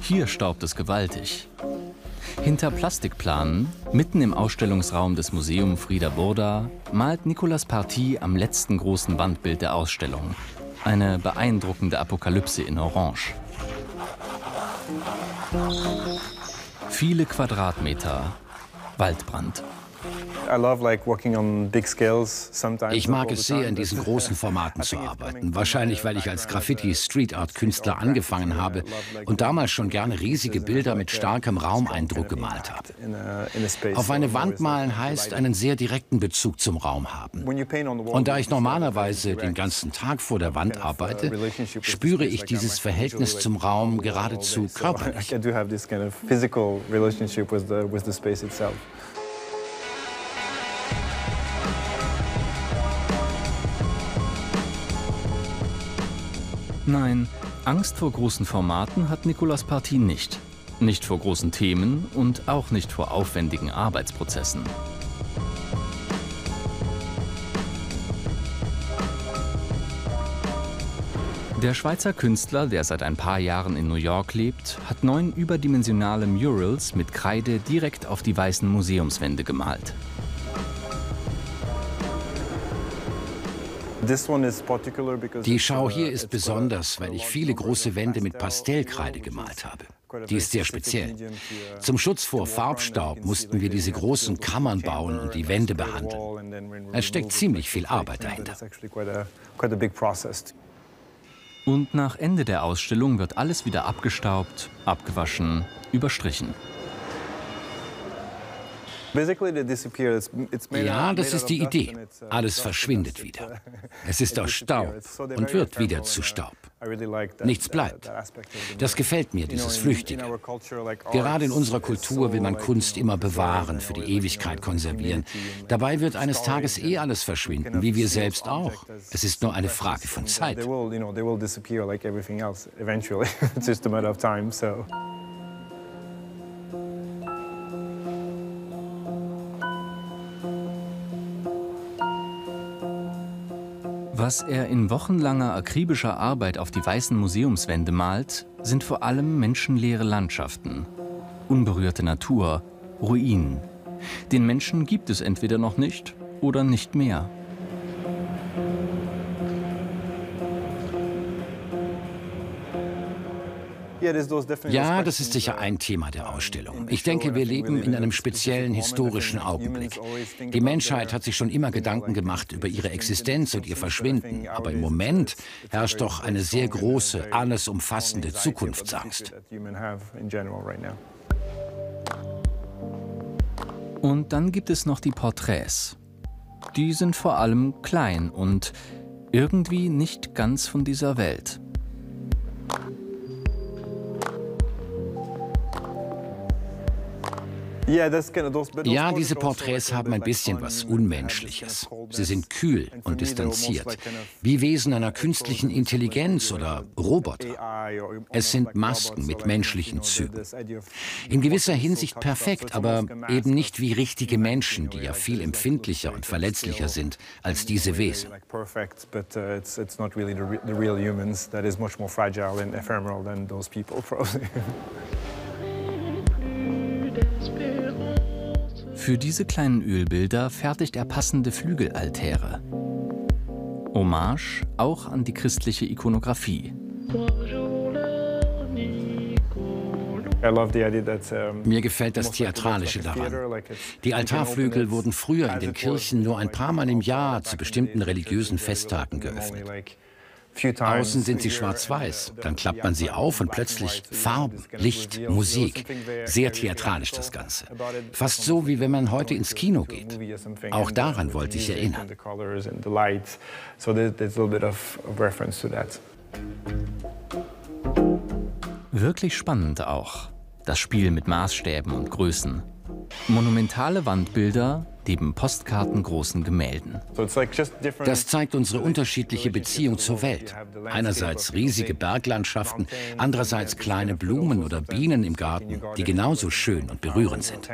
Hier staubt es gewaltig. Hinter Plastikplanen, mitten im Ausstellungsraum des Museum Frieder Burda, malt Nicolas Party am letzten großen Wandbild der Ausstellung. Eine beeindruckende Apokalypse in Orange. Viele Quadratmeter Waldbrand. Ich mag es sehr, in diesen großen Formaten zu arbeiten. Wahrscheinlich, weil ich als Graffiti-Street-Art-Künstler angefangen habe und damals schon gerne riesige Bilder mit starkem Raumeindruck gemalt habe. Auf eine Wand malen heißt, einen sehr direkten Bezug zum Raum haben. Und da ich normalerweise den ganzen Tag vor der Wand arbeite, spüre ich dieses Verhältnis zum Raum geradezu körperlich. Nein, Angst vor großen Formaten hat Nicolas Party nicht. Nicht vor großen Themen und auch nicht vor aufwendigen Arbeitsprozessen. Der Schweizer Künstler, der seit ein paar Jahren in New York lebt, hat neun überdimensionale Murals mit Kreide direkt auf die weißen Museumswände gemalt. Die Schau hier ist besonders, weil ich viele große Wände mit Pastellkreide gemalt habe. Die ist sehr speziell. Zum Schutz vor Farbstaub mussten wir diese großen Kammern bauen und die Wände behandeln. Es steckt ziemlich viel Arbeit dahinter. Und nach Ende der Ausstellung wird alles wieder abgestaubt, abgewaschen, überstrichen. Ja, das ist die Idee. Uh, Alles verschwindet wieder. Es ist aus Staub und wird wieder zu Staub. Nichts bleibt. Das gefällt mir, dieses Flüchtige. Gerade in unserer Kultur will man Kunst immer bewahren, für die Ewigkeit konservieren. Dabei wird eines Tages eh alles verschwinden, wie wir selbst auch. Es ist nur eine Frage von Zeit. Was er in wochenlanger akribischer Arbeit auf die weißen Museumswände malt, sind vor allem menschenleere Landschaften, unberührte Natur, Ruinen. Den Menschen gibt es entweder noch nicht oder nicht mehr. Ja, das ist sicher ein Thema der Ausstellung. Ich denke, wir leben in einem speziellen historischen Augenblick. Die Menschheit hat sich schon immer Gedanken gemacht über ihre Existenz und ihr Verschwinden, aber im Moment herrscht doch eine sehr große, alles umfassende Zukunftsangst. Und dann gibt es noch die Porträts. Die sind vor allem klein und irgendwie nicht ganz von dieser Welt. Ja, diese Porträts haben ein bisschen was Unmenschliches. Sie sind kühl und distanziert, wie Wesen einer künstlichen Intelligenz oder Roboter. Es sind Masken mit menschlichen Zügen. In gewisser Hinsicht perfekt, aber eben nicht wie richtige Menschen, die ja viel empfindlicher und verletzlicher sind als diese Wesen. Für diese kleinen Ölbilder fertigt er passende Flügelaltäre. Hommage auch an die christliche Ikonografie. Mir gefällt das Theatralische daran. Die Altarflügel wurden früher in den Kirchen nur ein paar Mal im Jahr zu bestimmten religiösen Festtagen geöffnet. Außen sind sie schwarz-weiß, dann klappt man sie auf und plötzlich Farben, Licht, Musik. Sehr theatralisch das Ganze. Fast so, wie wenn man heute ins Kino geht. Auch daran wollte ich erinnern. Wirklich spannend auch. Das Spiel mit Maßstäben und Größen. Monumentale Wandbilder neben postkartengroßen Gemälden. Das zeigt unsere unterschiedliche Beziehung zur Welt. Einerseits riesige Berglandschaften, andererseits kleine Blumen oder Bienen im Garten, die genauso schön und berührend sind.